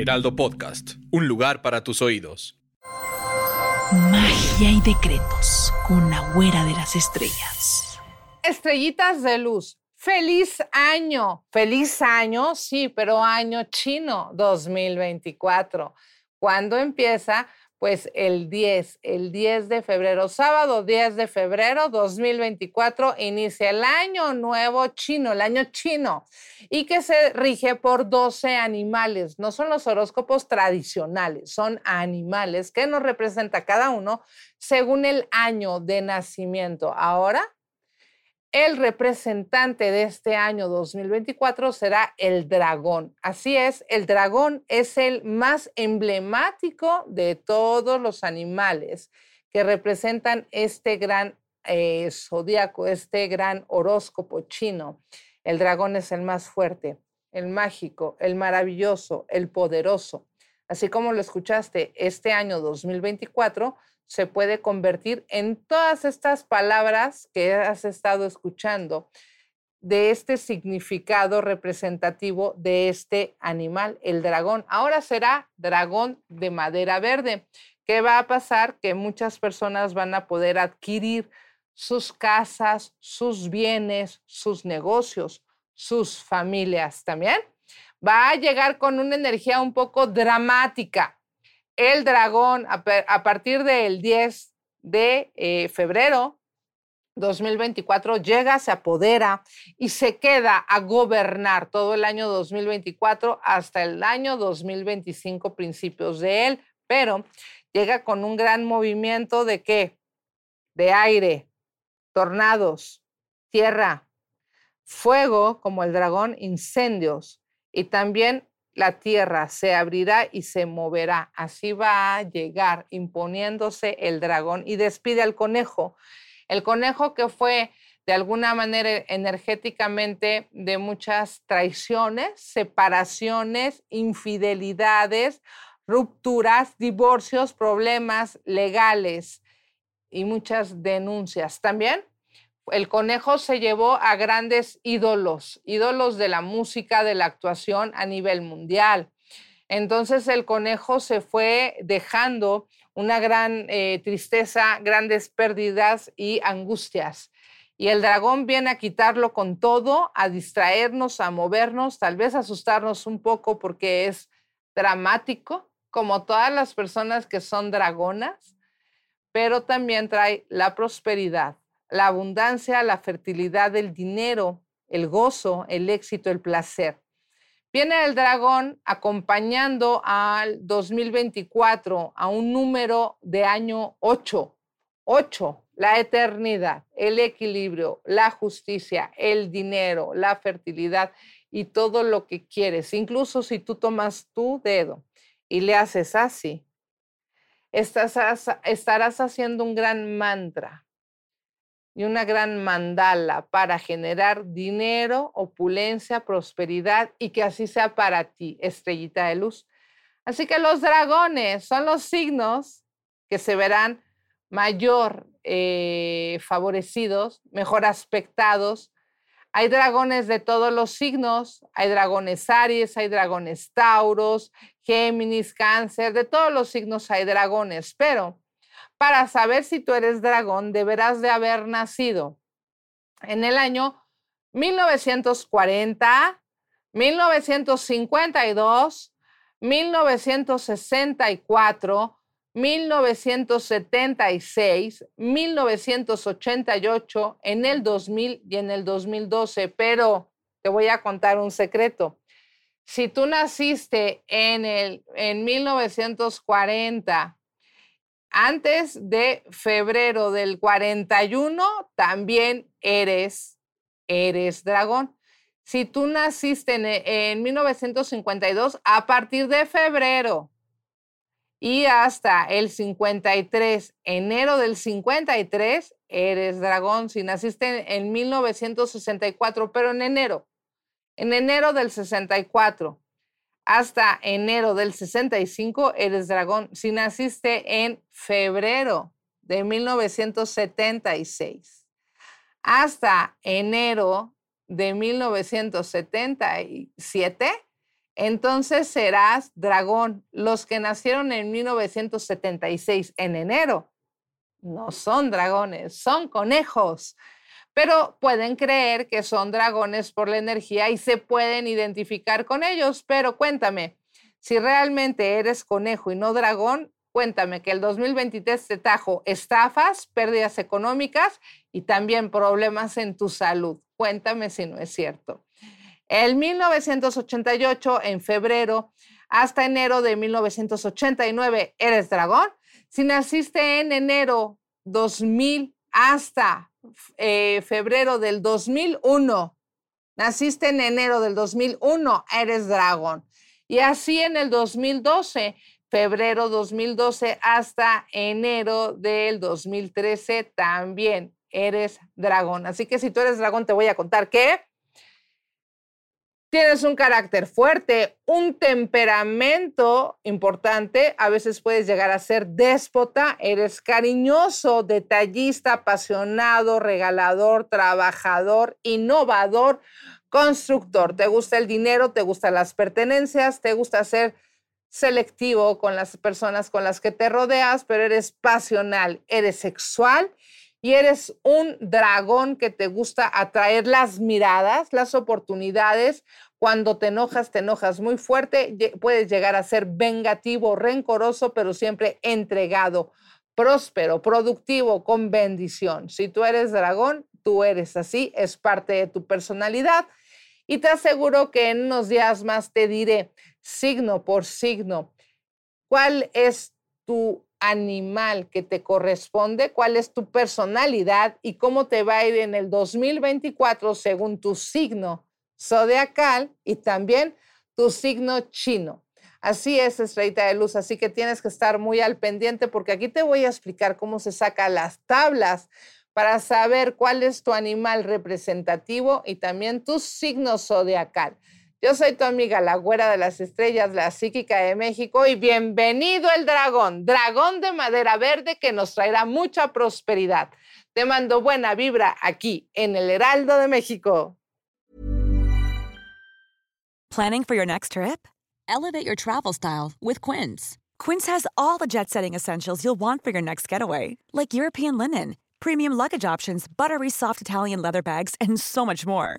Heraldo Podcast, un lugar para tus oídos. Magia y decretos con la güera de las estrellas. Estrellitas de luz. Feliz año. Feliz año, sí, pero año chino 2024. ¿Cuándo empieza? Pues el 10, el 10 de febrero, sábado 10 de febrero 2024, inicia el año nuevo chino, el año chino, y que se rige por 12 animales. No son los horóscopos tradicionales, son animales que nos representa cada uno según el año de nacimiento. Ahora el representante de este año 2024 será el dragón. Así es, el dragón es el más emblemático de todos los animales que representan este gran eh, zodiaco, este gran horóscopo chino. El dragón es el más fuerte, el mágico, el maravilloso, el poderoso. Así como lo escuchaste, este año 2024 se puede convertir en todas estas palabras que has estado escuchando de este significado representativo de este animal, el dragón. Ahora será dragón de madera verde. ¿Qué va a pasar? Que muchas personas van a poder adquirir sus casas, sus bienes, sus negocios, sus familias también. Va a llegar con una energía un poco dramática, el dragón a, partir del 10 de eh, febrero 2024 llega, se apodera y se queda a gobernar todo el año 2024 hasta el año 2025, principios de él, pero llega con un gran movimiento de qué? De aire, tornados, tierra, fuego como el dragón, incendios y también la tierra se abrirá y se moverá. Así va a llegar imponiéndose el dragón y despide al conejo. El conejo que fue de alguna manera energéticamente de muchas traiciones, separaciones, infidelidades, rupturas, divorcios, problemas legales y muchas denuncias. También el conejo se llevó a grandes ídolos, ídolos de la música, de la actuación a nivel mundial. Entonces el conejo se fue dejando una gran eh, tristeza, grandes pérdidas y angustias. Y el dragón viene a quitarlo con todo, a distraernos, a movernos, tal vez asustarnos un poco porque es dramático, como todas las personas que son dragonas, pero también trae la prosperidad, la abundancia, la fertilidad, el dinero, el gozo, el éxito, el placer. Viene el dragón acompañando al 2024 a un número de año 8. 8, la eternidad, el equilibrio, la justicia, el dinero, la fertilidad y todo lo que quieres. Incluso si tú tomas tu dedo y le haces así, estarás haciendo un gran mantra y una gran mandala para generar dinero, opulencia, prosperidad y que así sea para ti, estrellita de luz. Así que los dragones son los signos que se verán mayor eh, favorecidos, mejor aspectados. Hay dragones de todos los signos, hay dragones Aries, hay dragones Tauros, Géminis, Cáncer, de todos los signos hay dragones, pero para saber si tú eres dragón, deberás de haber nacido en el año 1940, 1952, 1964, 1976, 1988, en el 2000 y en el 2012. Pero te voy a contar un secreto. Si tú naciste en, el, en 1940, antes de febrero del 41 también eres eres dragón. Si tú naciste en, en 1952, a partir de febrero y hasta el 53, enero del 53, eres dragón. Si naciste en 1964, pero en enero, en enero del 64 hasta enero del 65, eres dragón. Si naciste en febrero de 1976 hasta enero de 1977, entonces serás dragón. Los que nacieron en 1976 en enero no son dragones, son conejos, pero pueden creer que son dragones por la energía y se pueden identificar con ellos. Pero cuéntame, si realmente eres conejo y no dragón, cuéntame que el 2023 te trajo estafas, pérdidas económicas y también problemas en tu salud. Cuéntame si no es cierto. El 1988, en febrero, hasta enero de 1989, eres dragón. Si naciste en enero 2000 hasta eh, febrero del 2001, naciste en enero del 2001, eres dragón. Y así en el 2012, febrero 2012 hasta enero del 2013, también eres dragón. Así que si tú eres dragón, te voy a contar que Tienes un carácter fuerte, un temperamento importante, a veces puedes llegar a ser déspota, eres cariñoso, detallista, apasionado, regalador, trabajador, innovador, constructor. Te gusta el dinero, te gustan las pertenencias, te gusta ser selectivo con las personas con las que te rodeas, pero eres pasional, eres sexual y eres un dragón que te gusta atraer las miradas, las oportunidades. Cuando te enojas, te enojas muy fuerte, puedes llegar a ser vengativo, rencoroso, pero siempre entregado, próspero, productivo, con bendición. Si tú eres dragón, tú eres así, es parte de tu personalidad. Y te aseguro que en unos días más te diré signo por signo cuál es tu animal que te corresponde, cuál es tu personalidad y cómo te va a ir en el 2024 según tu signo zodiacal y también tu signo chino. Así es, estrellita de luz, así que tienes que estar muy al pendiente porque aquí te voy a explicar cómo se sacan las tablas para saber cuál es tu animal representativo y también tu signo zodiacal. Yo soy tu amiga, la güera de las estrellas, la psíquica de México, y bienvenido el dragón, dragón de madera verde que nos traerá mucha prosperidad. Te mando buena vibra aquí en el Heraldo de México. Planning for your next trip? Elevate your travel style with Quince. Quince has all the jet setting essentials you'll want for your next getaway, like European linen, premium luggage options, buttery soft Italian leather bags, and so much more